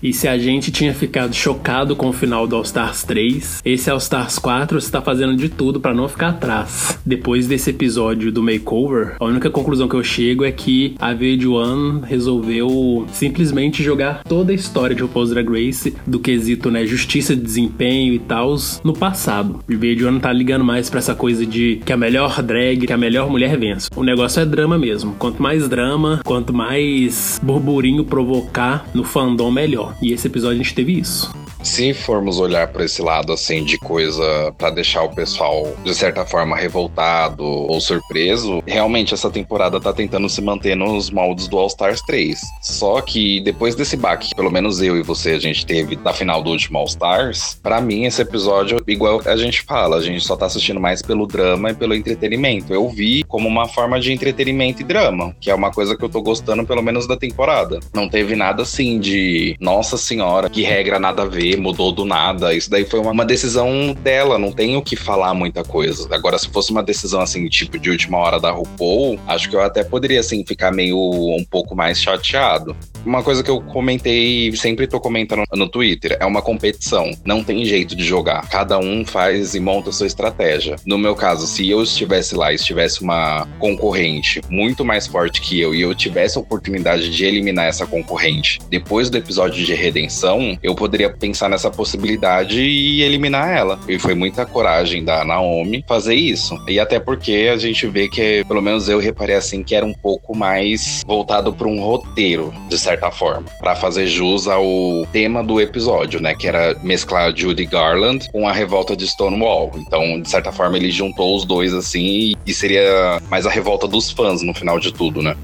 E se a gente tinha ficado chocado com o final do All Stars 3, esse All Stars 4 está fazendo de tudo para não ficar atrás. Depois desse episódio do makeover, a única conclusão que eu chego é que a VH1 resolveu simplesmente jogar toda a história de RuPaul's Drag Race do quesito, né, justiça de desempenho e tal no passado. E VH1 não tá ligando mais para essa coisa de que a melhor drag, que a melhor mulher vence. O negócio é drama mesmo. Quanto mais drama, quanto mais burburinho provocar no fandom, melhor. E esse episódio a gente teve isso se formos olhar para esse lado assim de coisa para deixar o pessoal de certa forma revoltado ou surpreso, realmente essa temporada tá tentando se manter nos moldes do All Stars 3. Só que depois desse baque, pelo menos eu e você a gente teve da final do último All Stars, para mim esse episódio igual a gente fala, a gente só tá assistindo mais pelo drama e pelo entretenimento. Eu vi como uma forma de entretenimento e drama, que é uma coisa que eu tô gostando pelo menos da temporada. Não teve nada assim de nossa senhora, que regra nada a ver, mudou do nada. Isso daí foi uma, uma decisão dela, não tenho que falar muita coisa. Agora, se fosse uma decisão assim, tipo, de última hora da RuPaul, acho que eu até poderia, assim, ficar meio um pouco mais chateado. Uma coisa que eu comentei, sempre tô comentando no Twitter, é uma competição. Não tem jeito de jogar. Cada um faz e monta sua estratégia. No meu caso, se eu estivesse lá e estivesse uma concorrente muito mais forte que eu e eu tivesse a oportunidade de eliminar essa concorrente depois do episódio de redenção, eu poderia pensar nessa possibilidade e eliminar ela. E foi muita coragem da Naomi fazer isso. E até porque a gente vê que, pelo menos eu reparei assim, que era um pouco mais voltado para um roteiro, de certa forma, para fazer jus ao tema do episódio, né? Que era mesclar Judy Garland com a revolta de Stonewall. Então, de certa forma, ele juntou os dois assim e seria mais a revolta dos fãs no final de tudo, né?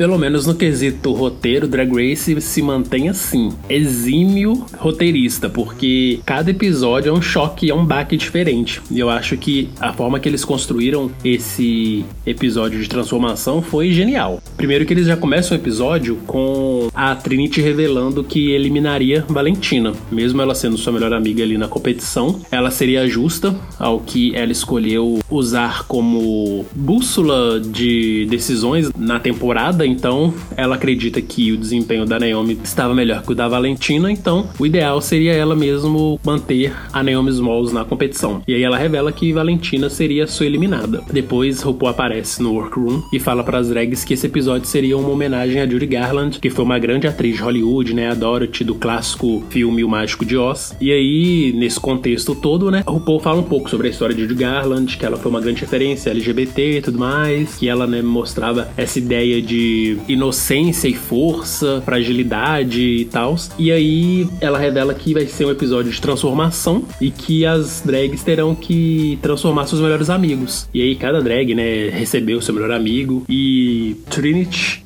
Pelo menos no quesito roteiro, Drag Race se mantém assim, exímio roteirista, porque cada episódio é um choque, é um baque diferente. E eu acho que a forma que eles construíram esse episódio de transformação foi genial. Primeiro que eles já começam o episódio com a Trinity revelando que eliminaria Valentina, mesmo ela sendo sua melhor amiga ali na competição, ela seria justa ao que ela escolheu usar como bússola de decisões na temporada então ela acredita que o desempenho da Naomi estava melhor que o da Valentina, então o ideal seria ela mesmo manter a Naomi Smalls na competição. E aí ela revela que Valentina seria sua eliminada. Depois RuPaul aparece no workroom e fala para as drags que esse episódio seria uma homenagem a Judy Garland, que foi uma grande atriz de Hollywood, né, a Dorothy do clássico filme O Mágico de Oz. E aí, nesse contexto todo, né, RuPaul fala um pouco sobre a história de Judy Garland, que ela foi uma grande referência LGBT e tudo mais, que ela, né, mostrava essa ideia de inocência e força, fragilidade e tal. E aí ela revela que vai ser um episódio de transformação e que as drags terão que transformar seus melhores amigos. E aí cada drag, né, recebeu seu melhor amigo e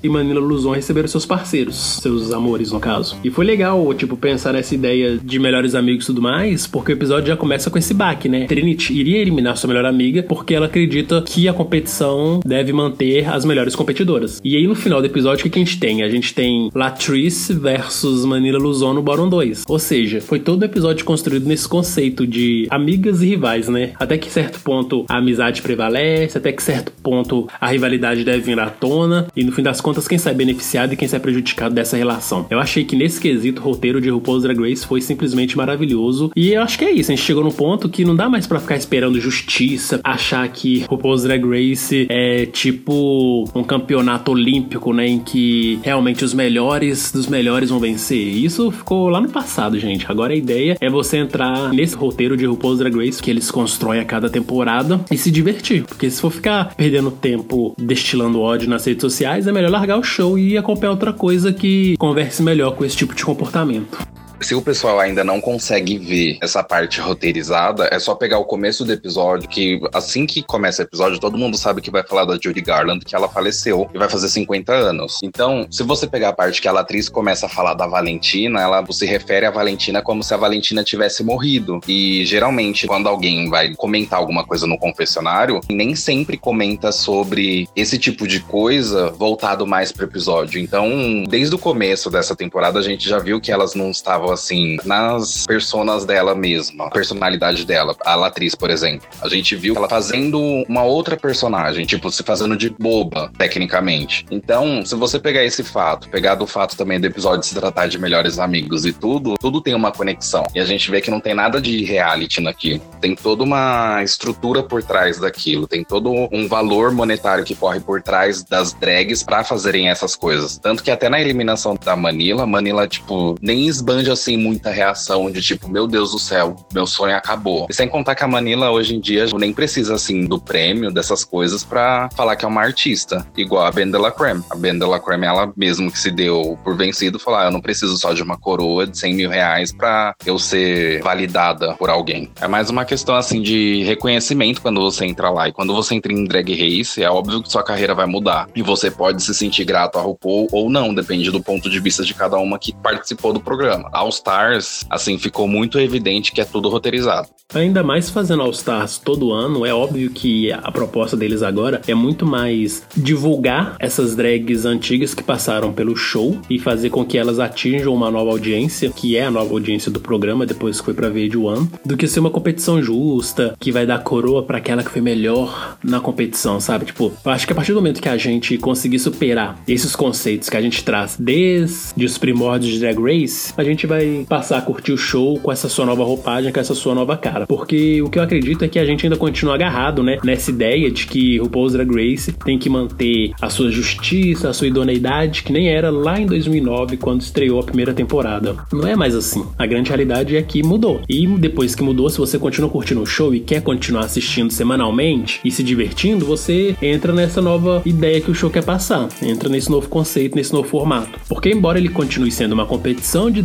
E Manila Luzon receberam seus parceiros, seus amores no caso. E foi legal, tipo, pensar nessa ideia de melhores amigos e tudo mais, porque o episódio já começa com esse baque, né? Trinity iria eliminar sua melhor amiga porque ela acredita que a competição deve manter as melhores competidoras. E aí no final do episódio, o que a gente tem? A gente tem Latrice versus Manila Luzon no Bottom 2. Ou seja, foi todo o episódio construído nesse conceito de amigas e rivais, né? Até que certo ponto a amizade prevalece, até que certo ponto a rivalidade deve vir à tona, e no fim das contas, quem sai beneficiado e quem sai prejudicado dessa relação. Eu achei que nesse quesito, o roteiro de RuPaul's Drag Race foi simplesmente maravilhoso, e eu acho que é isso, a gente chegou num ponto que não dá mais para ficar esperando justiça, achar que RuPaul's Drag Race é tipo um campeonato olímpico né? Em que realmente os melhores dos melhores vão vencer. Isso ficou lá no passado, gente. Agora a ideia é você entrar nesse roteiro de RuPaul's Drag Race que eles constroem a cada temporada e se divertir. Porque se for ficar perdendo tempo destilando ódio nas redes sociais, é melhor largar o show e acompanhar outra coisa que converse melhor com esse tipo de comportamento. Se o pessoal ainda não consegue ver essa parte roteirizada, é só pegar o começo do episódio, que assim que começa o episódio, todo mundo sabe que vai falar da Judy Garland, que ela faleceu e vai fazer 50 anos. Então, se você pegar a parte que a atriz começa a falar da Valentina, ela se refere a Valentina como se a Valentina tivesse morrido. E geralmente, quando alguém vai comentar alguma coisa no confessionário, nem sempre comenta sobre esse tipo de coisa voltado mais pro episódio. Então, desde o começo dessa temporada, a gente já viu que elas não estavam assim, nas personas dela mesma, a personalidade dela. A Latriz, por exemplo. A gente viu ela fazendo uma outra personagem, tipo, se fazendo de boba, tecnicamente. Então, se você pegar esse fato, pegar do fato também do episódio se tratar de melhores amigos e tudo, tudo tem uma conexão. E a gente vê que não tem nada de reality naquilo. Tem toda uma estrutura por trás daquilo, tem todo um valor monetário que corre por trás das drags para fazerem essas coisas. Tanto que até na eliminação da Manila, Manila, tipo, nem esbanja assim muita reação de tipo, meu Deus do céu, meu sonho acabou. E sem contar que a Manila hoje em dia nem precisa assim do prêmio, dessas coisas, para falar que é uma artista, igual a Ben de la Creme. A Ben de la Creme, ela mesmo que se deu por vencido, falou: ah, eu não preciso só de uma coroa de 100 mil reais pra eu ser validada por alguém. É mais uma questão assim de reconhecimento quando você entra lá. E quando você entra em drag race, é óbvio que sua carreira vai mudar. E você pode se sentir grato a RuPaul ou não, depende do ponto de vista de cada uma que participou do programa. All Stars, assim, ficou muito evidente que é tudo roteirizado. Ainda mais fazendo All Stars todo ano, é óbvio que a proposta deles agora é muito mais divulgar essas drags antigas que passaram pelo show e fazer com que elas atinjam uma nova audiência, que é a nova audiência do programa depois que foi pra VH1, do que ser uma competição justa, que vai dar coroa para aquela que foi melhor na competição, sabe? Tipo, eu acho que a partir do momento que a gente conseguir superar esses conceitos que a gente traz desde os primórdios de Drag Race, a gente vai passar a curtir o show com essa sua nova roupagem, com essa sua nova cara. Porque o que eu acredito é que a gente ainda continua agarrado, né, nessa ideia de que RuPaul's Drag Race tem que manter a sua justiça, a sua idoneidade, que nem era lá em 2009 quando estreou a primeira temporada. Não é mais assim. A grande realidade é que mudou. E depois que mudou, se você continua curtindo o show e quer continuar assistindo semanalmente e se divertindo, você entra nessa nova ideia que o show quer passar. Entra nesse novo conceito, nesse novo formato. Porque embora ele continue sendo uma competição de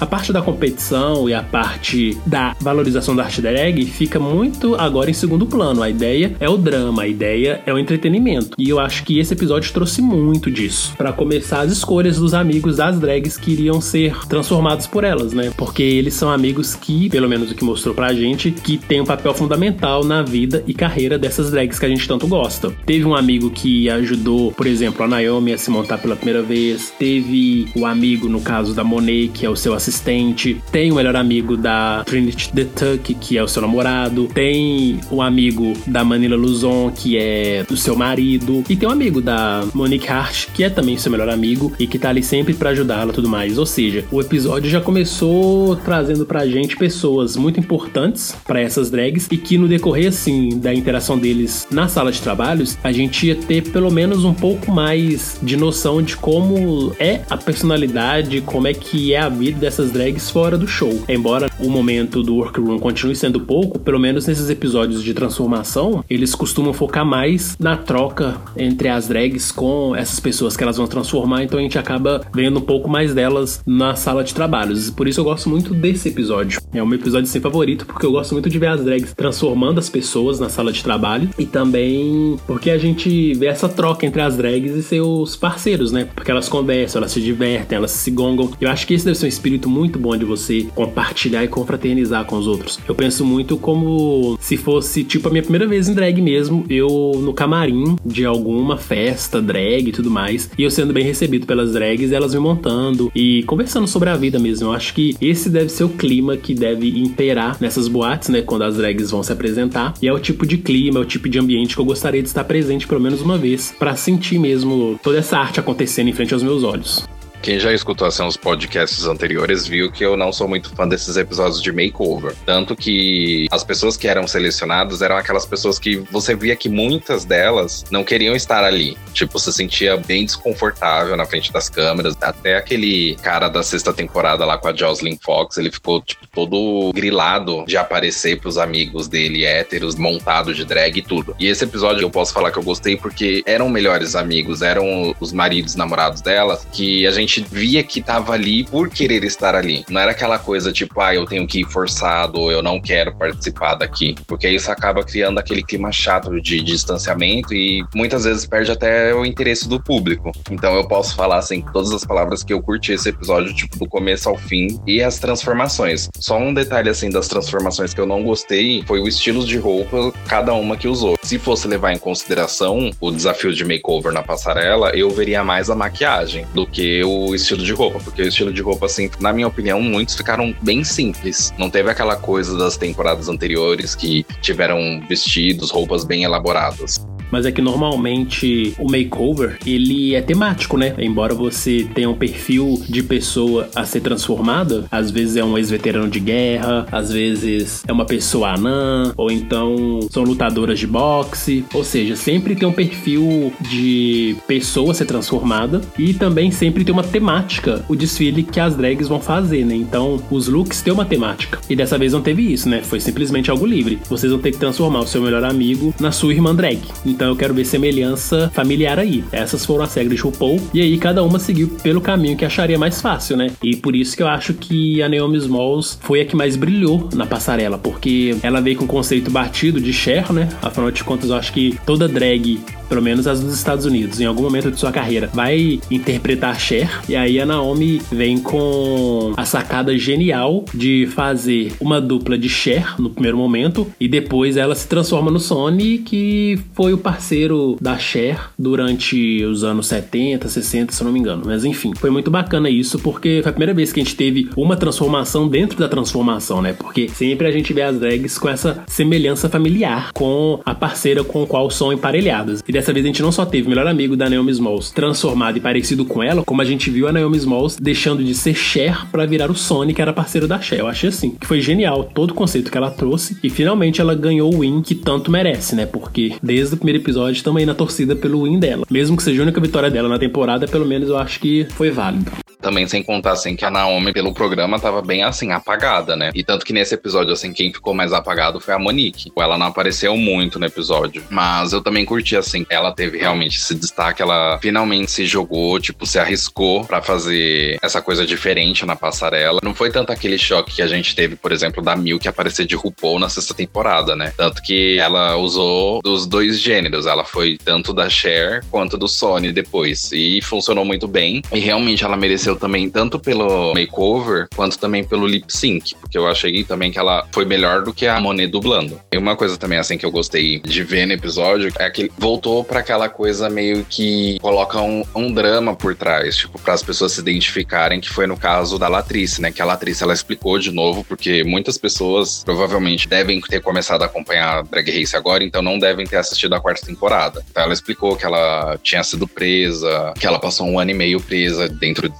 a parte da competição e a parte da valorização da arte drag fica muito agora em segundo plano. A ideia é o drama, a ideia é o entretenimento. E eu acho que esse episódio trouxe muito disso. Para começar as escolhas dos amigos das drags que iriam ser transformados por elas, né? Porque eles são amigos que, pelo menos o que mostrou pra gente, que tem um papel fundamental na vida e carreira dessas drags que a gente tanto gosta. Teve um amigo que ajudou, por exemplo, a Naomi a se montar pela primeira vez. Teve o amigo, no caso da Monet, que é o seu assistente. Tem o melhor amigo da Trinity the Tuck, que é o seu namorado. Tem o amigo da Manila Luzon, que é o seu marido. E tem um amigo da Monique Hart, que é também seu melhor amigo e que tá ali sempre para ajudá-la tudo mais. Ou seja, o episódio já começou trazendo pra gente pessoas muito importantes para essas drags e que no decorrer assim da interação deles na sala de trabalhos, a gente ia ter pelo menos um pouco mais de noção de como é a personalidade, como é que é a vida dessas drags fora do show. Embora o momento do workroom continue sendo pouco, pelo menos nesses episódios de transformação, eles costumam focar mais na troca entre as drags com essas pessoas que elas vão transformar, então a gente acaba vendo um pouco mais delas na sala de trabalhos. Por isso eu gosto muito desse episódio. É meu episódio sem favorito, porque eu gosto muito de ver as drags transformando as pessoas na sala de trabalho e também porque a gente vê essa troca entre as drags e seus parceiros, né? Porque elas conversam, elas se divertem, elas se gongam. Eu acho que esse deve ser um espírito muito bom de você compartilhar e confraternizar com os outros. Eu penso muito como se fosse tipo a minha primeira vez em drag mesmo, eu no camarim de alguma festa drag e tudo mais, e eu sendo bem recebido pelas drags, elas me montando e conversando sobre a vida mesmo. Eu acho que esse deve ser o clima que deve imperar nessas boates, né, quando as drags vão se apresentar. E é o tipo de clima, é o tipo de ambiente que eu gostaria de estar presente pelo menos uma vez para sentir mesmo toda essa arte acontecendo em frente aos meus olhos. Quem já escutou assim, os podcasts anteriores viu que eu não sou muito fã desses episódios de makeover. Tanto que as pessoas que eram selecionadas eram aquelas pessoas que você via que muitas delas não queriam estar ali. Tipo, se sentia bem desconfortável na frente das câmeras. Até aquele cara da sexta temporada lá com a Jocelyn Fox, ele ficou, tipo, todo grilado de aparecer pros amigos dele héteros, montado de drag e tudo. E esse episódio eu posso falar que eu gostei porque eram melhores amigos, eram os maridos, namorados dela, que a gente gente via que tava ali por querer estar ali. Não era aquela coisa tipo, ah, eu tenho que ir forçado, ou eu não quero participar daqui. Porque isso acaba criando aquele clima chato de, distanciamento e muitas vezes perde até o interesse do público. Então eu posso falar assim, todas as palavras que eu curti esse episódio, tipo, do começo ao fim, e as transformações. Só um detalhe assim das transformações que eu não gostei foi o estilo de roupa cada uma que usou. Se fosse levar em consideração o desafio de makeover na passarela, eu veria mais a maquiagem do que o o estilo de roupa, porque o estilo de roupa, assim, na minha opinião, muitos ficaram bem simples. Não teve aquela coisa das temporadas anteriores que tiveram vestidos, roupas bem elaboradas mas é que normalmente o makeover ele é temático, né? Embora você tenha um perfil de pessoa a ser transformada, às vezes é um ex-veterano de guerra, às vezes é uma pessoa anã, ou então são lutadoras de boxe, ou seja, sempre tem um perfil de pessoa a ser transformada e também sempre tem uma temática o desfile que as drags vão fazer, né? Então os looks têm uma temática. E dessa vez não teve isso, né? Foi simplesmente algo livre. Vocês vão ter que transformar o seu melhor amigo na sua irmã drag. Então então eu quero ver semelhança familiar aí. Essas foram as regras de RuPaul. E aí cada uma seguiu pelo caminho que acharia mais fácil, né? E por isso que eu acho que a Naomi Smalls foi a que mais brilhou na passarela, porque ela veio com o conceito batido de Cher, né? Afinal de contas, eu acho que toda drag pelo menos as dos Estados Unidos, em algum momento de sua carreira, vai interpretar Cher. E aí a Naomi vem com a sacada genial de fazer uma dupla de Cher no primeiro momento e depois ela se transforma no Sony, que foi o parceiro da Cher durante os anos 70, 60, se não me engano. Mas enfim, foi muito bacana isso porque foi a primeira vez que a gente teve uma transformação dentro da transformação, né? Porque sempre a gente vê as drags com essa semelhança familiar com a parceira com a qual são emparelhadas. E dessa vez a gente não só teve o melhor amigo da Naomi Smalls transformado e parecido com ela, como a gente viu a Naomi Smalls deixando de ser Cher para virar o Sonic, que era parceiro da Cher. Eu achei assim, que foi genial todo o conceito que ela trouxe e finalmente ela ganhou o win que tanto merece, né? Porque desde o primeiro episódio estamos aí na torcida pelo win dela. Mesmo que seja a única vitória dela na temporada, pelo menos eu acho que foi válido. Também sem contar, assim, que a Naomi, pelo programa, tava bem, assim, apagada, né? E tanto que nesse episódio, assim, quem ficou mais apagado foi a Monique. Ela não apareceu muito no episódio. Mas eu também curti, assim, ela teve realmente esse destaque. Ela finalmente se jogou, tipo, se arriscou para fazer essa coisa diferente na passarela. Não foi tanto aquele choque que a gente teve, por exemplo, da Milk aparecer de RuPaul na sexta temporada, né? Tanto que ela usou dos dois gêneros. Ela foi tanto da Cher quanto do Sony depois. E funcionou muito bem. E realmente ela mereceu também, tanto pelo makeover, quanto também pelo lip sync, porque eu achei também que ela foi melhor do que a Monet dublando. E uma coisa também, assim, que eu gostei de ver no episódio é que voltou para aquela coisa meio que coloca um, um drama por trás, tipo, para as pessoas se identificarem, que foi no caso da Latrice, né? Que a Latrice ela explicou de novo, porque muitas pessoas provavelmente devem ter começado a acompanhar a Drag Race agora, então não devem ter assistido a quarta temporada. Então ela explicou que ela tinha sido presa, que ela passou um ano e meio presa dentro de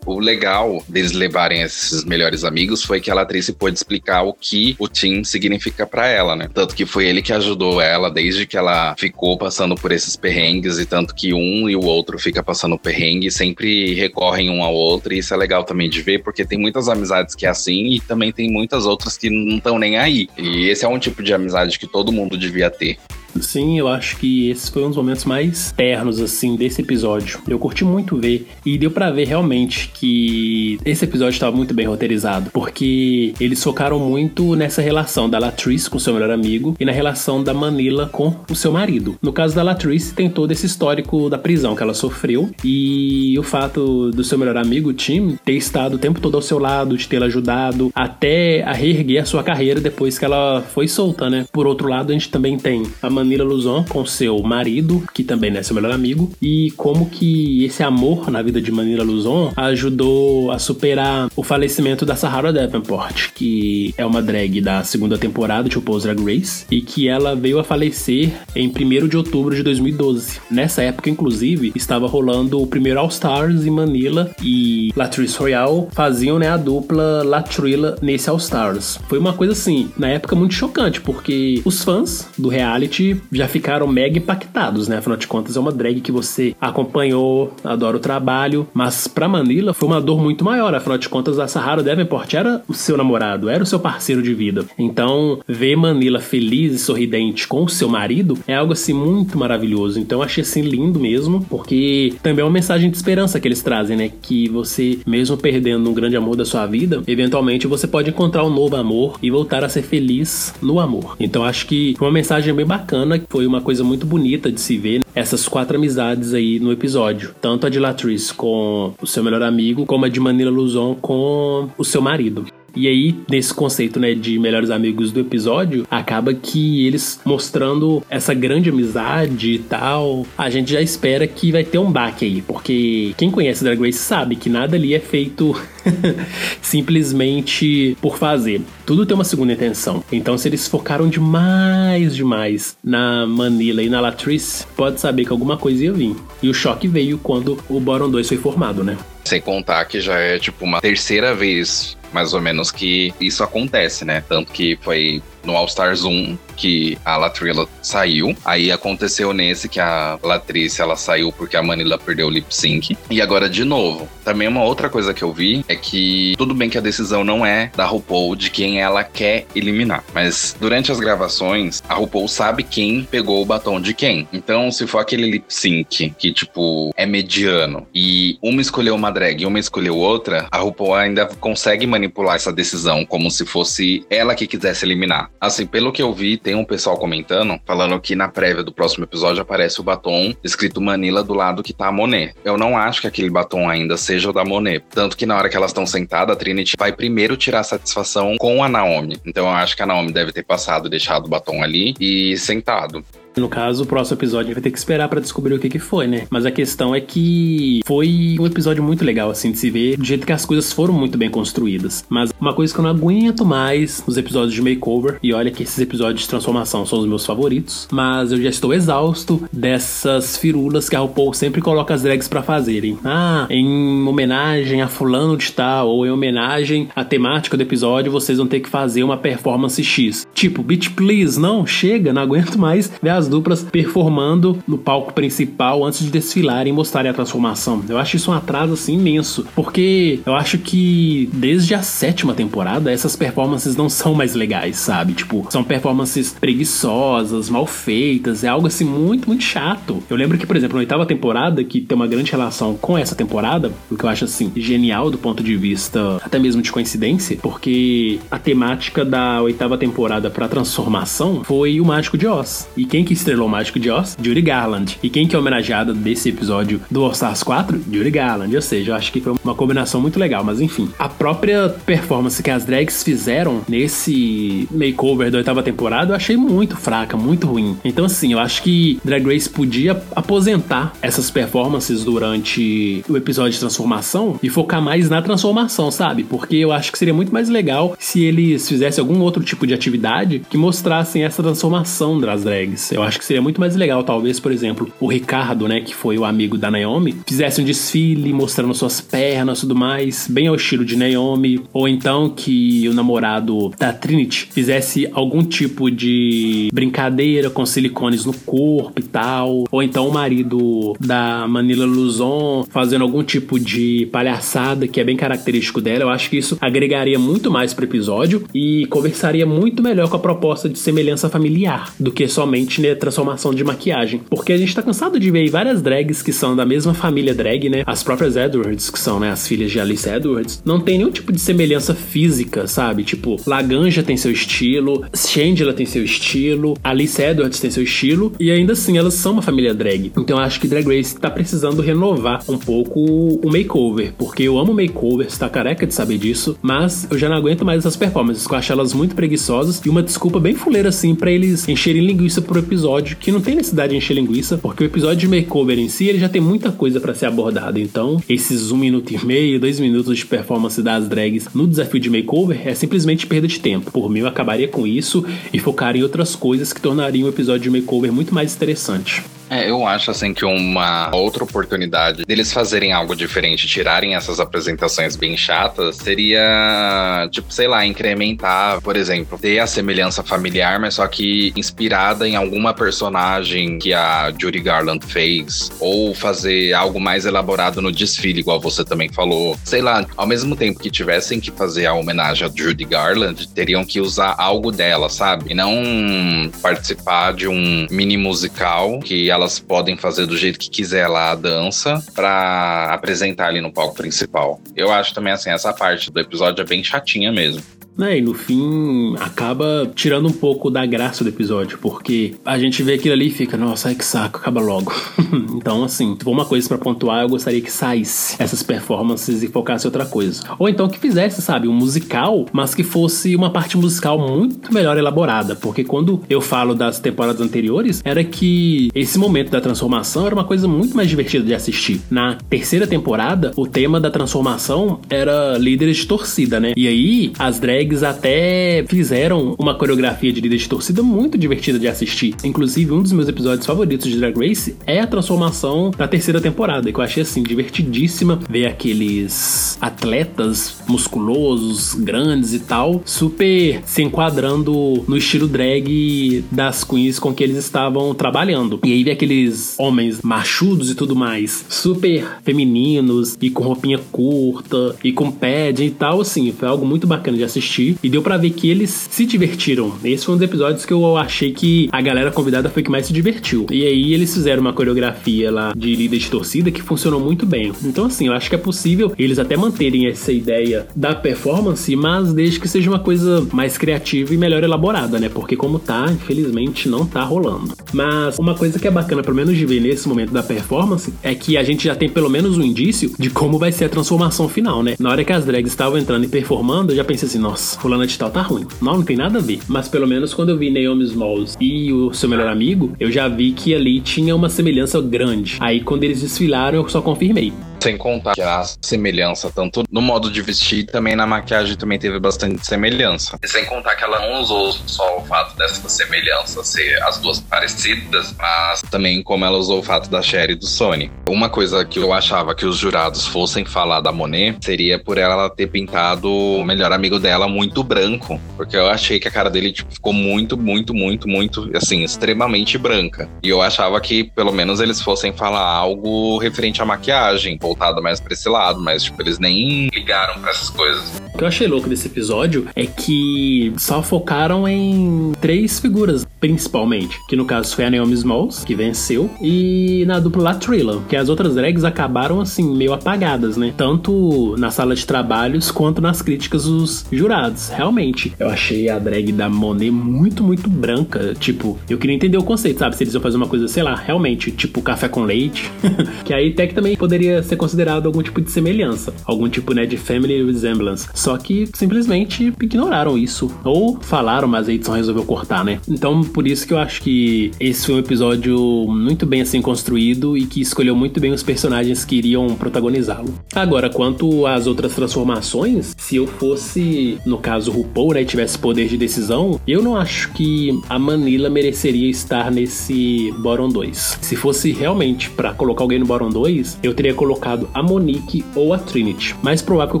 O legal deles levarem esses melhores amigos foi que a atriz pôde explicar o que o Tim significa para ela, né? Tanto que foi ele que ajudou ela desde que ela ficou passando por esses perrengues e tanto que um e o outro fica passando perrengue, sempre recorrem um ao outro e isso é legal também de ver porque tem muitas amizades que é assim e também tem muitas outras que não estão nem aí. E esse é um tipo de amizade que todo mundo devia ter. Sim, eu acho que esse foi um dos momentos mais ternos, assim, desse episódio. Eu curti muito ver e deu para ver realmente que esse episódio estava muito bem roteirizado, porque eles focaram muito nessa relação da Latrice com seu melhor amigo e na relação da Manila com o seu marido. No caso da Latrice, tem todo esse histórico da prisão que ela sofreu e o fato do seu melhor amigo, Tim, ter estado o tempo todo ao seu lado, de tê-la ajudado até a reerguer a sua carreira depois que ela foi solta, né? Por outro lado, a gente também tem a Manila Manila Luzon com seu marido, que também é seu melhor amigo, e como que esse amor na vida de Manila Luzon ajudou a superar o falecimento da Sahara Davenport, que é uma drag da segunda temporada de RuPaul's Drag Race, e que ela veio a falecer em 1 de outubro de 2012. Nessa época, inclusive, estava rolando o primeiro All Stars em Manila e Latrice Royale faziam né, a dupla Latrilla nesse All Stars. Foi uma coisa assim, na época muito chocante, porque os fãs do reality já ficaram mega impactados, né? Afinal de contas, é uma drag que você acompanhou, adora o trabalho, mas pra Manila foi uma dor muito maior. Afinal de contas, a Sahara Davenport era o seu namorado, era o seu parceiro de vida. Então, ver Manila feliz e sorridente com o seu marido é algo assim muito maravilhoso. Então, achei assim lindo mesmo, porque também é uma mensagem de esperança que eles trazem, né? Que você, mesmo perdendo um grande amor da sua vida, eventualmente você pode encontrar um novo amor e voltar a ser feliz no amor. Então, acho que foi uma mensagem bem bacana bacana, foi uma coisa muito bonita de se ver essas quatro amizades aí no episódio. Tanto a de Latrice com o seu melhor amigo, como a de Manila Luzon com o seu marido. E aí, nesse conceito, né, de melhores amigos do episódio, acaba que eles mostrando essa grande amizade e tal, a gente já espera que vai ter um baque aí, porque quem conhece Drag Race sabe que nada ali é feito simplesmente por fazer. Tudo tem uma segunda intenção. Então, se eles focaram demais, demais na Manila e na Latrice, pode saber que alguma coisa ia vir. E o choque veio quando o Boron 2 foi formado, né? Sem contar que já é tipo uma terceira vez mais ou menos que isso acontece, né? Tanto que foi no All Stars 1 que a Latrilla saiu. Aí aconteceu nesse que a Latrice ela saiu porque a Manila perdeu o lip sync. E agora de novo. Também uma outra coisa que eu vi é que tudo bem que a decisão não é da RuPaul de quem ela quer eliminar, mas durante as gravações a RuPaul sabe quem pegou o batom de quem. Então, se for aquele lip sync que tipo é mediano e uma escolheu uma drag e uma escolheu outra, a RuPaul ainda consegue manipular essa decisão como se fosse ela que quisesse eliminar. Assim, pelo que eu vi, tem um pessoal comentando, falando que na prévia do próximo episódio aparece o batom escrito Manila do lado que tá a Monet. Eu não acho que aquele batom ainda seja o da Monet. Tanto que na hora que elas estão sentadas, a Trinity vai primeiro tirar satisfação com a Naomi. Então eu acho que a Naomi deve ter passado, deixado o batom ali e sentado. No caso, o próximo episódio vai ter que esperar para descobrir o que que foi, né? Mas a questão é que foi um episódio muito legal, assim, de se ver, do jeito que as coisas foram muito bem construídas. Mas uma coisa que eu não aguento mais nos episódios de makeover, e olha que esses episódios de transformação são os meus favoritos, mas eu já estou exausto dessas firulas que a RuPaul sempre coloca as drags para fazerem. Ah, em homenagem a fulano de tal, ou em homenagem à temática do episódio, vocês vão ter que fazer uma performance X. Tipo, bitch please, não, chega, não aguento mais ver as as duplas performando no palco principal antes de desfilarem e mostrarem a transformação. Eu acho isso um atraso assim imenso, porque eu acho que desde a sétima temporada essas performances não são mais legais, sabe? Tipo, são performances preguiçosas, mal feitas, é algo assim muito, muito chato. Eu lembro que, por exemplo, na oitava temporada, que tem uma grande relação com essa temporada, o que eu acho assim genial do ponto de vista até mesmo de coincidência, porque a temática da oitava temporada para transformação foi o Mágico de Oz. E quem que estrelou o Mágico de Oz? Judy Garland. E quem que é homenageada desse episódio do All Stars 4? Judy Garland. Ou seja, eu acho que foi uma combinação muito legal. Mas enfim, a própria performance que as drags fizeram nesse makeover da oitava temporada eu achei muito fraca, muito ruim. Então assim, eu acho que Drag Race podia aposentar essas performances durante o episódio de transformação e focar mais na transformação, sabe? Porque eu acho que seria muito mais legal se eles fizessem algum outro tipo de atividade que mostrassem essa transformação das drags. Eu acho que seria muito mais legal, talvez, por exemplo, o Ricardo, né, que foi o amigo da Naomi, fizesse um desfile mostrando suas pernas e tudo mais, bem ao estilo de Naomi, ou então que o namorado da Trinity fizesse algum tipo de brincadeira com silicones no corpo e tal, ou então o marido da Manila Luzon fazendo algum tipo de palhaçada que é bem característico dela. Eu acho que isso agregaria muito mais pro episódio e conversaria muito melhor com a proposta de semelhança familiar do que somente né, transformação de maquiagem. Porque a gente tá cansado de ver várias drags que são da mesma família drag, né? As próprias Edwards, que são né, as filhas de Alice Edwards, não tem nenhum tipo de semelhança física, sabe? Tipo, Laganja tem seu estilo, Shangela tem seu estilo, Alice Edwards tem seu estilo, e ainda assim elas são uma família drag. Então eu acho que Drag Race tá precisando renovar um pouco o makeover, porque eu amo makeover, está careca de saber disso, mas eu já não aguento mais essas performances, eu acho elas muito preguiçosas e uma desculpa bem fuleira assim para eles encherem linguiça pro episódio que não tem necessidade de encher linguiça, porque o episódio de makeover em si ele já tem muita coisa para ser abordada. Então, esses um minuto e meio, dois minutos de performance das drags no desafio de makeover é simplesmente perda de tempo. Por mim, eu acabaria com isso e focar em outras coisas que tornariam o episódio de makeover muito mais interessante. É, eu acho assim que uma outra oportunidade deles fazerem algo diferente, tirarem essas apresentações bem chatas, seria, tipo, sei lá, incrementar, por exemplo, ter a semelhança familiar, mas só que inspirada em alguma personagem que a Judy Garland fez, ou fazer algo mais elaborado no desfile, igual você também falou. Sei lá, ao mesmo tempo que tivessem que fazer a homenagem a Judy Garland, teriam que usar algo dela, sabe? E não participar de um mini musical que elas podem fazer do jeito que quiser lá a dança para apresentar ali no palco principal. Eu acho também assim, essa parte do episódio é bem chatinha mesmo. Né? E no fim acaba tirando um pouco da graça do episódio, porque a gente vê aquilo ali e fica, nossa, que saco, acaba logo. então, assim, uma coisa para pontuar, eu gostaria que saísse essas performances e focasse em outra coisa. Ou então que fizesse, sabe, um musical, mas que fosse uma parte musical muito melhor elaborada, porque quando eu falo das temporadas anteriores, era que esse momento da transformação era uma coisa muito mais divertida de assistir. Na terceira temporada, o tema da transformação era líderes de torcida, né? E aí, as drags até fizeram uma coreografia de líder de torcida muito divertida de assistir. Inclusive, um dos meus episódios favoritos de Drag Race é a transformação da terceira temporada, que eu achei assim divertidíssima ver aqueles atletas musculosos, grandes e tal, super se enquadrando no estilo drag das queens com que eles estavam trabalhando. E aí aqueles homens machudos e tudo mais, super femininos e com roupinha curta e com pad e tal, assim, foi algo muito bacana de assistir e deu para ver que eles se divertiram. Esse foi um dos episódios que eu achei que a galera convidada foi que mais se divertiu. E aí eles fizeram uma coreografia lá de líder de torcida que funcionou muito bem. Então, assim, eu acho que é possível eles até manterem essa ideia da performance, mas desde que seja uma coisa mais criativa e melhor elaborada, né? Porque como tá, infelizmente não tá rolando. Mas uma coisa que é bacana, pelo menos de ver nesse momento da performance, é que a gente já tem pelo menos um indício de como vai ser a transformação final, né? Na hora que as drags estavam entrando e performando, eu já pensei assim, nossa, fulana de tal tá ruim. Não, não tem nada a ver. Mas pelo menos quando eu vi Naomi Smalls e o seu melhor amigo, eu já vi que ali tinha uma semelhança grande. Aí quando eles desfilaram, eu só confirmei. Sem contar que a semelhança, tanto no modo de vestir, também na maquiagem também teve bastante semelhança. E sem contar que ela não usou só o fato dessa semelhança ser as duas parecidas, mas também como ela usou o fato da Sherry do Sony. Uma coisa que eu achava que os jurados fossem falar da Monet seria por ela ter pintado o melhor amigo dela muito branco. Porque eu achei que a cara dele tipo, ficou muito, muito, muito, muito, assim, extremamente branca. E eu achava que pelo menos eles fossem falar algo referente à maquiagem, voltado mais pra esse lado, mas, tipo, eles nem ligaram para essas coisas. O que eu achei louco desse episódio é que só focaram em três figuras, principalmente. Que no caso foi a Naomi Smalls, que venceu, e na dupla Latrilla, que as outras drags acabaram, assim, meio apagadas, né? Tanto na sala de trabalhos quanto nas críticas dos jurados. Realmente, eu achei a drag da Monet muito, muito branca. Tipo, eu queria entender o conceito, sabe? Se eles iam fazer uma coisa, sei lá, realmente, tipo café com leite. que aí até que também poderia ser considerado algum tipo de semelhança, algum tipo né, de family resemblance. Só que simplesmente ignoraram isso. Ou falaram, mas a edição resolveu cortar, né? Então, por isso que eu acho que esse foi um episódio muito bem assim construído e que escolheu muito bem os personagens que iriam protagonizá-lo. Agora, quanto às outras transformações, se eu fosse, no caso, RuPaul, né, e tivesse poder de decisão, eu não acho que a Manila mereceria estar nesse Bottom 2. Se fosse realmente para colocar alguém no Bottom 2, eu teria colocado a Monique ou a Trinity. Mais provável que eu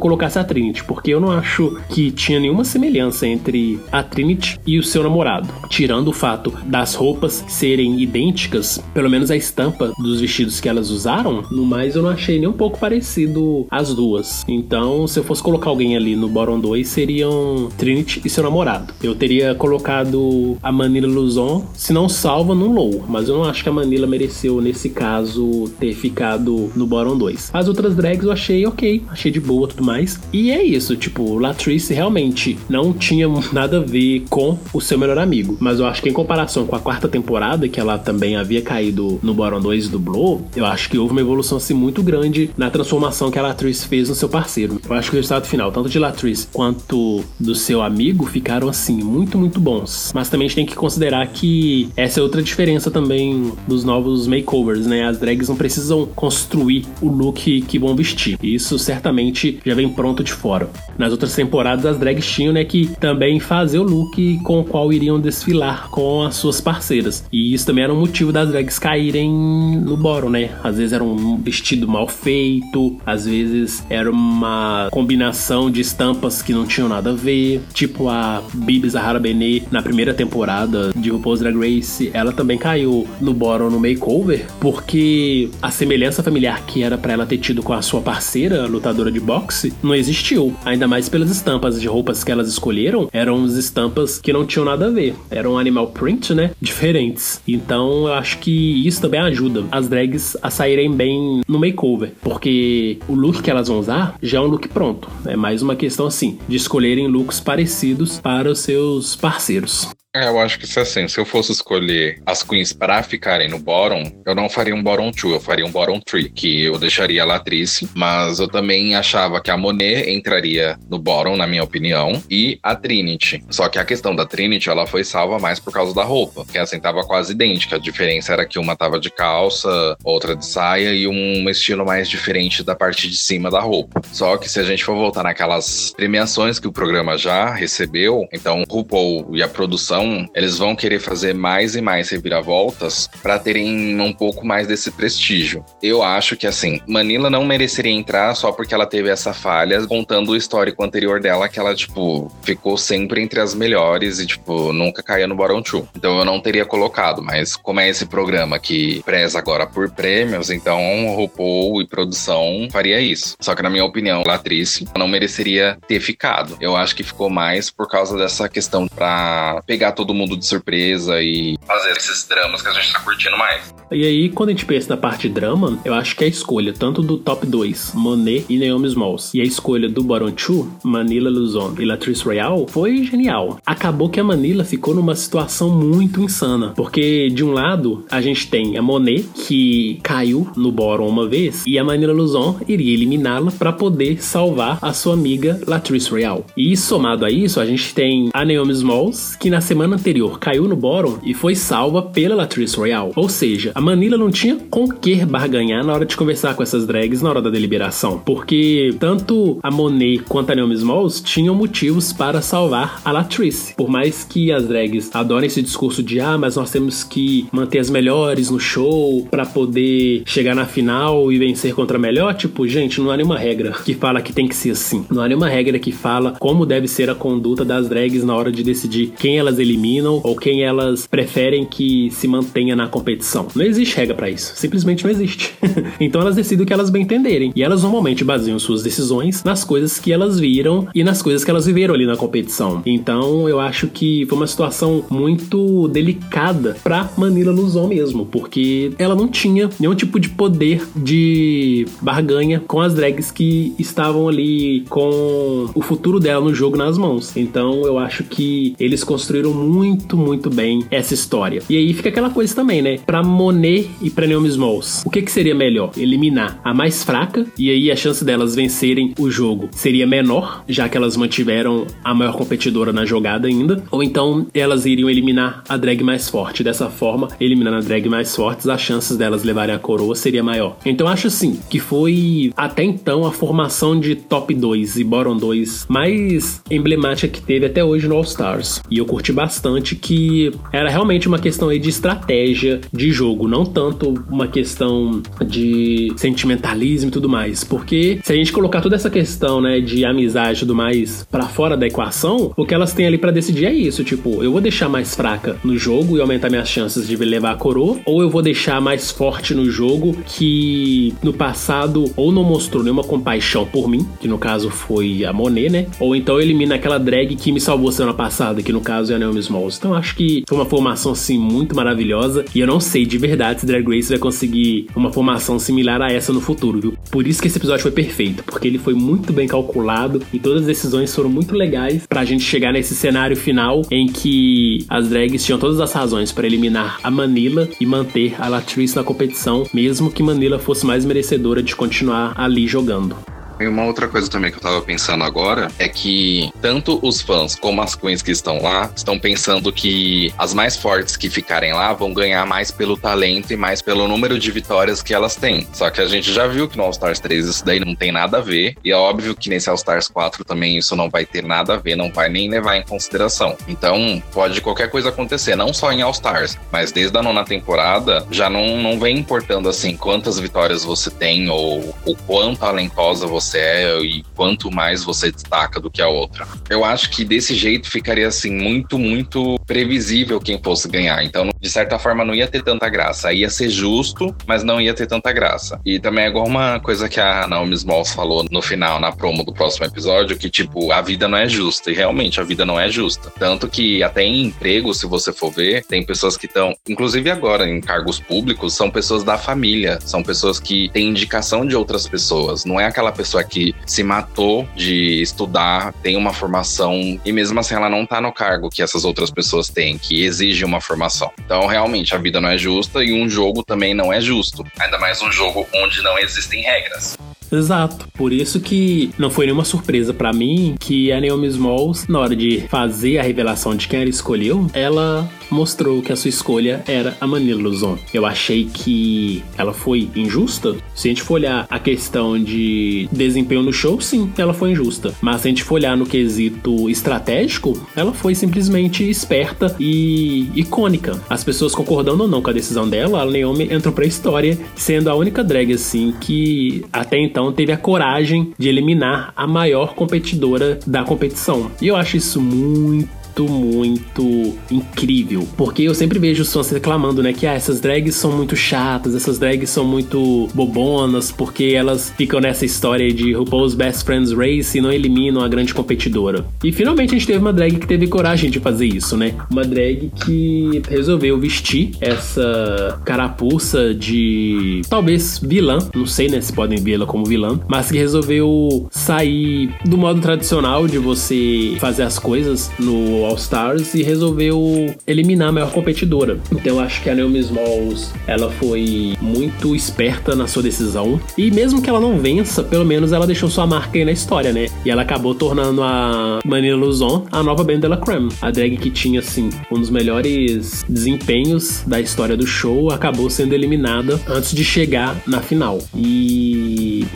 colocasse a Trinity, porque eu não acho que tinha nenhuma semelhança entre a Trinity e o seu namorado. Tirando o fato das roupas serem idênticas, pelo menos a estampa dos vestidos que elas usaram, no mais eu não achei nem um pouco parecido as duas. Então, se eu fosse colocar alguém ali no Bottom 2, seriam Trinity e seu namorado. Eu teria colocado a Manila Luzon, se não salva, no low, mas eu não acho que a Manila mereceu, nesse caso, ter ficado no Bottom 2. As outras drags eu achei ok, achei de boa tudo mais. E é isso, tipo, Latrice realmente não tinha nada a ver com o seu melhor amigo. Mas eu acho que em comparação com a quarta temporada, que ela também havia caído no Bottom 2 do Blow, eu acho que houve uma evolução assim muito grande na transformação que a Latrice fez no seu parceiro. Eu acho que o resultado final, tanto de Latrice quanto do seu amigo, ficaram assim, muito, muito bons. Mas também a gente tem que considerar que essa é outra diferença também dos novos makeovers, né? As drags não precisam construir o look look que vão vestir. Isso certamente já vem pronto de fora. Nas outras temporadas, as drags tinham né, que também fazer o look com o qual iriam desfilar com as suas parceiras. E isso também era um motivo das drags caírem no boro, né? Às vezes era um vestido mal feito, às vezes era uma combinação de estampas que não tinham nada a ver. Tipo a Bibi Zahara Benet na primeira temporada de RuPaul's Drag Race, ela também caiu no boro no makeover porque a semelhança familiar que era para ela ter tido com a sua parceira, lutadora de boxe, não existiu. Ainda mais pelas estampas de roupas que elas escolheram, eram estampas que não tinham nada a ver. Eram animal print, né? Diferentes. Então eu acho que isso também ajuda as drags a saírem bem no makeover. Porque o look que elas vão usar já é um look pronto. É mais uma questão assim, de escolherem looks parecidos para os seus parceiros. É, eu acho que isso é assim. Se eu fosse escolher as queens para ficarem no bottom, eu não faria um bottom 2, eu faria um bottom 3, que eu deixaria a Latrice, mas eu também achava que a Monet entraria no bottom, na minha opinião, e a Trinity. Só que a questão da Trinity, ela foi salva mais por causa da roupa, que assim tava quase idêntica. A diferença era que uma tava de calça, outra de saia e um estilo mais diferente da parte de cima da roupa. Só que se a gente for voltar naquelas premiações que o programa já recebeu, então o RuPaul e a produção então, eles vão querer fazer mais e mais reviravoltas para terem um pouco mais desse prestígio. Eu acho que, assim, Manila não mereceria entrar só porque ela teve essa falha, contando o histórico anterior dela, que ela, tipo, ficou sempre entre as melhores e, tipo, nunca caía no Bottom 2. Então eu não teria colocado, mas como é esse programa que preza agora por prêmios, então RuPaul e produção faria isso. Só que, na minha opinião, a atriz não mereceria ter ficado. Eu acho que ficou mais por causa dessa questão para pegar todo mundo de surpresa e fazer esses dramas que a gente tá curtindo mais. E aí, quando a gente pensa na parte drama, eu acho que a escolha tanto do top 2, Monet e Naomi Smalls, e a escolha do Bottom 2, Manila Luzon e Latrice Royale, foi genial. Acabou que a Manila ficou numa situação muito insana, porque de um lado a gente tem a Monet, que caiu no Bottom uma vez, e a Manila Luzon iria eliminá-la para poder salvar a sua amiga Latrice Royale. E somado a isso, a gente tem a Naomi Smalls, que na semana anterior caiu no Bottom e foi salva pela Latrice Royale. Ou seja, a Manila não tinha com que barganhar na hora de conversar com essas drags na hora da deliberação, porque tanto a Monet quanto a Naomi Smalls tinham motivos para salvar a Latrice. Por mais que as drags adorem esse discurso de ah, mas nós temos que manter as melhores no show para poder chegar na final e vencer contra a melhor, tipo, gente, não há nenhuma regra que fala que tem que ser assim. Não há nenhuma regra que fala como deve ser a conduta das drags na hora de decidir quem elas eliminam ou quem elas preferem que se mantenha na competição. Não existe regra para isso, simplesmente não existe. então elas decidem o que elas bem entenderem e elas normalmente baseiam suas decisões nas coisas que elas viram e nas coisas que elas viveram ali na competição. Então eu acho que foi uma situação muito delicada para Manila Luzon mesmo, porque ela não tinha nenhum tipo de poder de barganha com as drags que estavam ali com o futuro dela no jogo nas mãos. Então eu acho que eles construíram muito, muito bem essa história. E aí fica aquela coisa também, né? Pra Monet e pra Naomi Smalls, o que, que seria melhor? Eliminar a mais fraca e aí a chance delas vencerem o jogo seria menor, já que elas mantiveram a maior competidora na jogada ainda, ou então elas iriam eliminar a drag mais forte. Dessa forma, eliminando a drag mais fortes, as chances delas levarem a coroa seria maior. Então acho assim que foi até então a formação de top 2 e bottom 2 mais emblemática que teve até hoje no All Stars. E eu curti bastante que era realmente uma questão aí de estratégia de jogo, não tanto uma questão de sentimentalismo e tudo mais. Porque se a gente colocar toda essa questão, né, de amizade e tudo mais para fora da equação, o que elas têm ali para decidir é isso, tipo, eu vou deixar mais fraca no jogo e aumentar minhas chances de levar a coroa, ou eu vou deixar mais forte no jogo que no passado ou não mostrou nenhuma compaixão por mim, que no caso foi a Monet, né? Ou então elimina aquela drag que me salvou semana passada, que no caso é a Naomi Smalls. Então acho que foi uma formação assim muito maravilhosa e eu não sei de verdade se Drag Race vai conseguir uma formação similar a essa no futuro, viu? Por isso que esse episódio foi perfeito, porque ele foi muito bem calculado e todas as decisões foram muito legais pra gente chegar nesse cenário final em que as drags tinham todas as razões para eliminar a Manila e manter a Latrice na competição, mesmo que Manila fosse mais merecedora de continuar ali jogando. E uma outra coisa também que eu tava pensando agora é que tanto os fãs como as queens que estão lá estão pensando que as mais fortes que ficarem lá vão ganhar mais pelo talento e mais pelo número de vitórias que elas têm. Só que a gente já viu que no All Stars 3 isso daí não tem nada a ver. E é óbvio que nesse All Stars 4 também isso não vai ter nada a ver, não vai nem levar em consideração. Então pode qualquer coisa acontecer, não só em All Stars, mas desde a nona temporada já não, não vem importando assim quantas vitórias você tem ou o quão talentosa você você é e quanto mais você destaca do que a outra. Eu acho que desse jeito ficaria assim muito, muito previsível quem fosse ganhar. Então, de certa forma, não ia ter tanta graça. Ia ser justo, mas não ia ter tanta graça. E também é igual uma coisa que a Naomi Smalls falou no final, na promo do próximo episódio, que, tipo, a vida não é justa. E realmente, a vida não é justa. Tanto que até em emprego, se você for ver, tem pessoas que estão, inclusive agora em cargos públicos, são pessoas da família, são pessoas que têm indicação de outras pessoas. Não é aquela pessoa que se matou de estudar, tem uma formação e mesmo assim ela não tá no cargo que essas outras pessoas têm, que exige uma formação. Então, realmente, a vida não é justa e um jogo também não é justo. Ainda mais um jogo onde não existem regras. Exato. Por isso que não foi nenhuma surpresa para mim que a Naomi Smalls, na hora de fazer a revelação de quem ela escolheu, ela mostrou que a sua escolha era a Manila Luzon. Eu achei que ela foi injusta. Se a gente for olhar a questão de desempenho no show, sim, ela foi injusta. Mas se a gente for olhar no quesito estratégico, ela foi simplesmente esperta e icônica. As pessoas concordando ou não com a decisão dela, a Naomi entrou pra história sendo a única drag assim que até então teve a coragem de eliminar a maior competidora da competição. E eu acho isso muito muito, muito incrível. Porque eu sempre vejo os fãs reclamando, né? Que ah, essas drags são muito chatas, essas drags são muito bobonas, porque elas ficam nessa história de RuPaul's Best Friends Race e não eliminam a grande competidora. E finalmente a gente teve uma drag que teve coragem de fazer isso, né? Uma drag que resolveu vestir essa carapuça de talvez vilã, não sei né se podem vê-la como vilã, mas que resolveu sair do modo tradicional de você fazer as coisas no All Stars e resolveu eliminar a maior competidora. Então eu acho que a Naomi Smalls ela foi muito esperta na sua decisão e mesmo que ela não vença, pelo menos ela deixou sua marca aí na história, né? E ela acabou tornando a Manila Luzon a nova band dela Creme. A drag que tinha assim um dos melhores desempenhos da história do show acabou sendo eliminada antes de chegar na final. E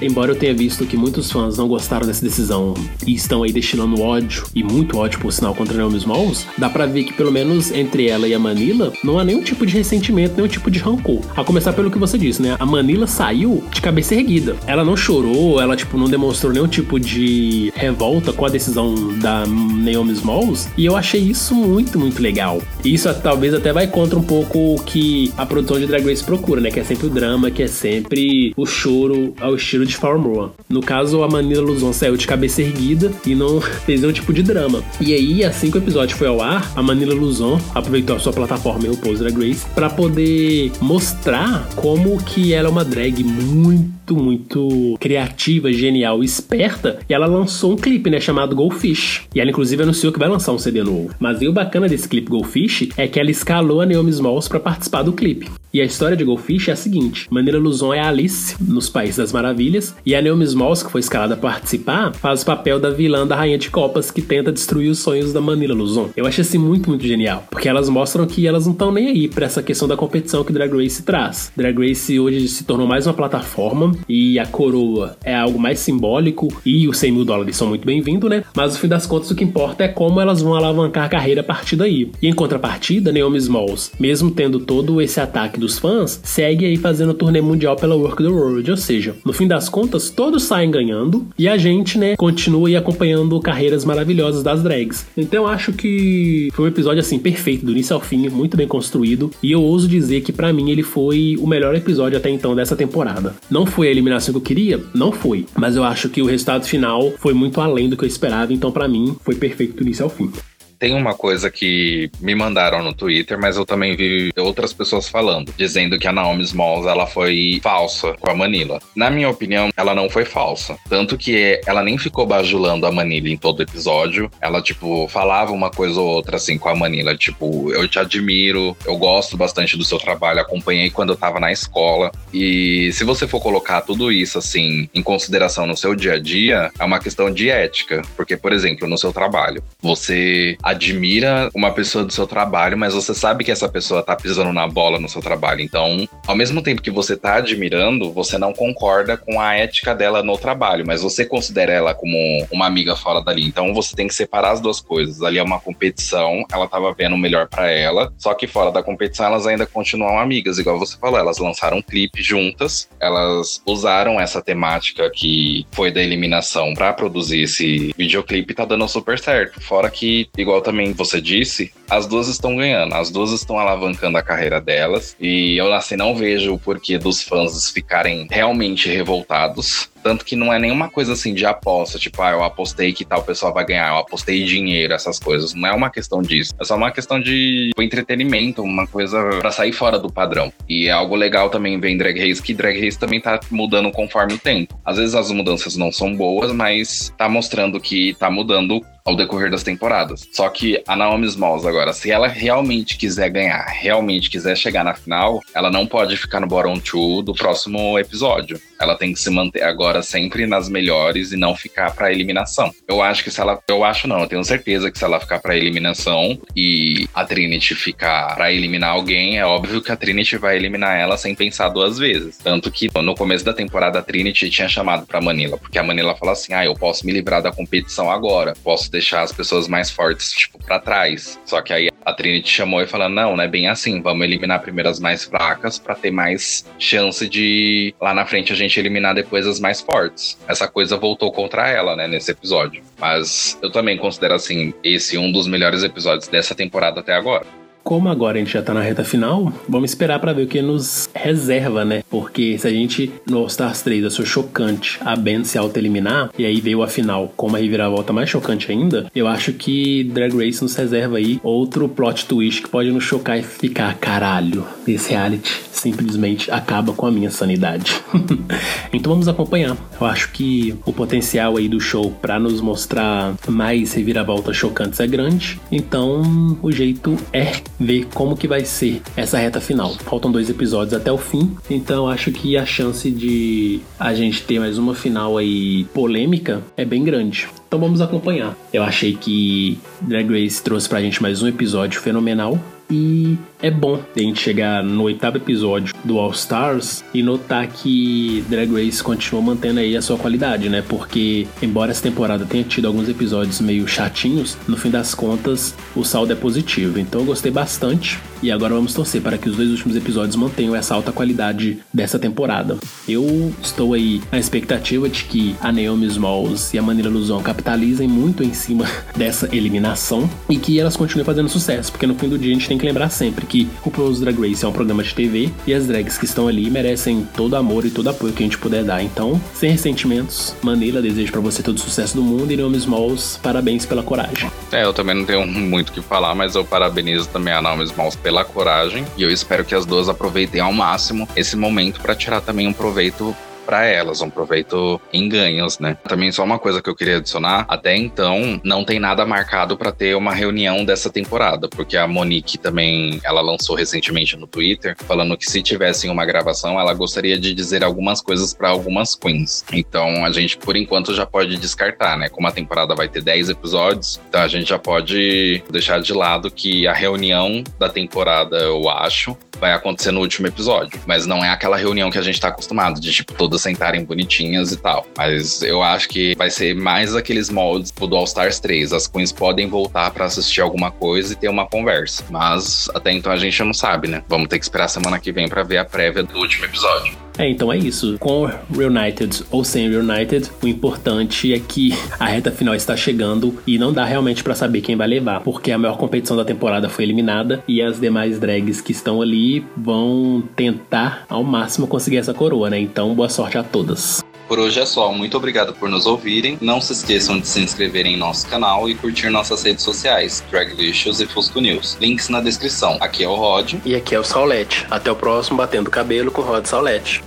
embora eu tenha visto que muitos fãs não gostaram dessa decisão e estão aí destilando ódio e muito ódio por sinal contra Naomi Smalls, dá pra ver que pelo menos entre ela e a Manila não há nenhum tipo de ressentimento, nenhum tipo de rancor. A começar pelo que você disse, né? A Manila saiu de cabeça erguida. Ela não chorou, ela tipo não demonstrou nenhum tipo de revolta com a decisão da Naomi Smalls, e eu achei isso muito, muito legal. E isso talvez até vai contra um pouco o que a produção de Drag Race procura, né? Que é sempre o drama, que é sempre o choro ao estilo de Farmora. No caso, a Manila Luzon saiu de cabeça erguida e não fez nenhum tipo de drama. E aí, assim que o episódio foi ao ar, a Manila Luzon aproveitou a sua plataforma o RuPaul's Drag Race para poder mostrar como que ela é uma drag muito, muito criativa, genial, esperta. E ela lançou um clipe, né, chamado Goldfish. E ela inclusive anunciou que vai lançar um CD novo. Mas o bacana desse clipe Goldfish é que ela escalou a Naomi Smalls para participar do clipe. E a história de Goldfish é a seguinte: Manila Luzon é a Alice nos Países das Maravilhas e a Naomi Smalls, que foi escalada para participar, faz o papel da vilã da Rainha de Copas que tenta destruir os sonhos da Manila Luzon. Eu achei assim muito, muito genial, porque elas mostram que elas não estão nem aí para essa questão da competição que Drag Race traz. Drag Race hoje se tornou mais uma plataforma e a coroa é algo mais simbólico e os 100 mil dólares são muito bem-vindos, né? Mas no fim das contas o que importa é como elas vão alavancar a carreira a partir daí. E em contrapartida, Naomi Smalls, mesmo tendo todo esse ataque dos fãs, segue aí fazendo turnê mundial pela Work the World, ou seja, no fim das contas todos saem ganhando e a gente, né, continua aí acompanhando carreiras maravilhosas das drags. Então acho que foi um episódio assim perfeito do início ao fim, muito bem construído e eu ouso dizer que para mim ele foi o melhor episódio até então dessa temporada. Não foi a eliminação que eu queria, não foi, mas eu acho que o resultado final foi muito além do que eu esperava, então para mim foi perfeito do início ao fim. Tem uma coisa que me mandaram no Twitter, mas eu também vi outras pessoas falando, dizendo que a Naomi Smalls ela foi falsa com a Manila. Na minha opinião, ela não foi falsa. Tanto que ela nem ficou bajulando a Manila em todo episódio. Ela, tipo, falava uma coisa ou outra assim com a Manila, tipo, eu te admiro, eu gosto bastante do seu trabalho, acompanhei quando eu tava na escola. E se você for colocar tudo isso assim em consideração no seu dia a dia, é uma questão de ética. Porque, por exemplo, no seu trabalho, você admira uma pessoa do seu trabalho, mas você sabe que essa pessoa tá pisando na bola no seu trabalho. Então, ao mesmo tempo que você tá admirando, você não concorda com a ética dela no trabalho, mas você considera ela como uma amiga fora dali. Então, você tem que separar as duas coisas. Ali é uma competição, ela tava vendo o melhor para ela, só que fora da competição elas ainda continuam amigas, igual você falou, elas lançaram um clipe juntas, elas usaram essa temática que foi da eliminação para produzir esse videoclipe e tá dando super certo. Fora que, igual igual também você disse, as duas estão ganhando, as duas estão alavancando a carreira delas. E eu assim não vejo o porquê dos fãs ficarem realmente revoltados tanto que não é nenhuma coisa assim de aposta, tipo, ah, eu apostei que tal pessoa vai ganhar, eu apostei dinheiro, essas coisas. Não é uma questão disso. É só uma questão de tipo, entretenimento, uma coisa para sair fora do padrão. E é algo legal também ver em Drag Race, que Drag Race também tá mudando conforme o tempo. Às vezes as mudanças não são boas, mas tá mostrando que tá mudando ao decorrer das temporadas. Só que a Naomi Smalls agora, se ela realmente quiser ganhar, realmente quiser chegar na final, ela não pode ficar no bottom two do próximo episódio. Ela tem que se manter agora sempre nas melhores e não ficar para eliminação. Eu acho que se ela, eu acho não, eu tenho certeza que se ela ficar para eliminação e a Trinity ficar para eliminar alguém, é óbvio que a Trinity vai eliminar ela sem pensar duas vezes. Tanto que no começo da temporada a Trinity tinha chamado para Manila, porque a Manila falou assim: "Ah, eu posso me livrar da competição agora, posso deixar as pessoas mais fortes, tipo, para trás. Só que aí a Trinity chamou e falou: não, não é bem assim, vamos eliminar primeiro as mais fracas para ter mais chance de lá na frente a gente eliminar depois as mais fortes. Essa coisa voltou contra ela, né, nesse episódio. Mas eu também considero assim, esse um dos melhores episódios dessa temporada até agora. Como agora a gente já tá na reta final, vamos esperar para ver o que nos reserva, né? Porque se a gente no All Stars 3 achou chocante a Ben se auto-eliminar, e aí veio a final com uma reviravolta mais chocante ainda, eu acho que Drag Race nos reserva aí outro plot twist que pode nos chocar e ficar, caralho, esse reality simplesmente acaba com a minha sanidade. então vamos acompanhar. Eu acho que o potencial aí do show para nos mostrar mais reviravoltas chocantes é grande, então o jeito é ver como que vai ser essa reta final. Faltam dois episódios até o fim, então acho que a chance de a gente ter mais uma final aí polêmica é bem grande. Então vamos acompanhar. Eu achei que Drag Race trouxe pra gente mais um episódio fenomenal. E é bom a gente chegar no oitavo episódio do All Stars e notar que Drag Race continua mantendo aí a sua qualidade, né? Porque, embora essa temporada tenha tido alguns episódios meio chatinhos, no fim das contas o saldo é positivo. Então eu gostei bastante e agora vamos torcer para que os dois últimos episódios mantenham essa alta qualidade dessa temporada. Eu estou aí na expectativa de que a Naomi Smalls e a Manila Luzon capitalizem muito em cima dessa eliminação e que elas continuem fazendo sucesso, porque no fim do dia a gente tem que lembrar sempre que o RuPaul's Drag Race é um programa de TV e as drags que estão ali merecem todo amor e todo apoio que a gente puder dar. Então, sem ressentimentos, Manila, desejo para você todo o sucesso do mundo e Naomi Smalls, parabéns pela coragem. É, eu também não tenho muito o que falar, mas eu parabenizo também a Naomi Smalls pela coragem e eu espero que as duas aproveitem ao máximo esse momento para tirar também um proveito para elas, um proveito em ganhos, né? Também só uma coisa que eu queria adicionar, até então não tem nada marcado para ter uma reunião dessa temporada, porque a Monique também, ela lançou recentemente no Twitter falando que se tivessem uma gravação, ela gostaria de dizer algumas coisas para algumas queens. Então a gente por enquanto já pode descartar, né? Como a temporada vai ter 10 episódios, então a gente já pode deixar de lado que a reunião da temporada, eu acho, vai acontecer no último episódio. Mas não é aquela reunião que a gente tá acostumado, de tipo, todas sentarem bonitinhas e tal. Mas eu acho que vai ser mais aqueles moldes do All Stars 3. As queens podem voltar para assistir alguma coisa e ter uma conversa. Mas até então a gente não sabe, né? Vamos ter que esperar semana que vem para ver a prévia do último episódio. É, então é isso. Com Reunited ou sem Reunited, o importante é que a reta final está chegando e não dá realmente para saber quem vai levar, porque a maior competição da temporada foi eliminada e as demais drags que estão ali vão tentar ao máximo conseguir essa coroa, né? Então, boa sorte a todas. Por hoje é só. Muito obrigado por nos ouvirem. Não se esqueçam de se inscreverem em nosso canal e curtir nossas redes sociais, Draglicious e Fusco News. Links na descrição. Aqui é o Rod. E aqui é o Saulete. Até o próximo Batendo Cabelo com Rod Saulete.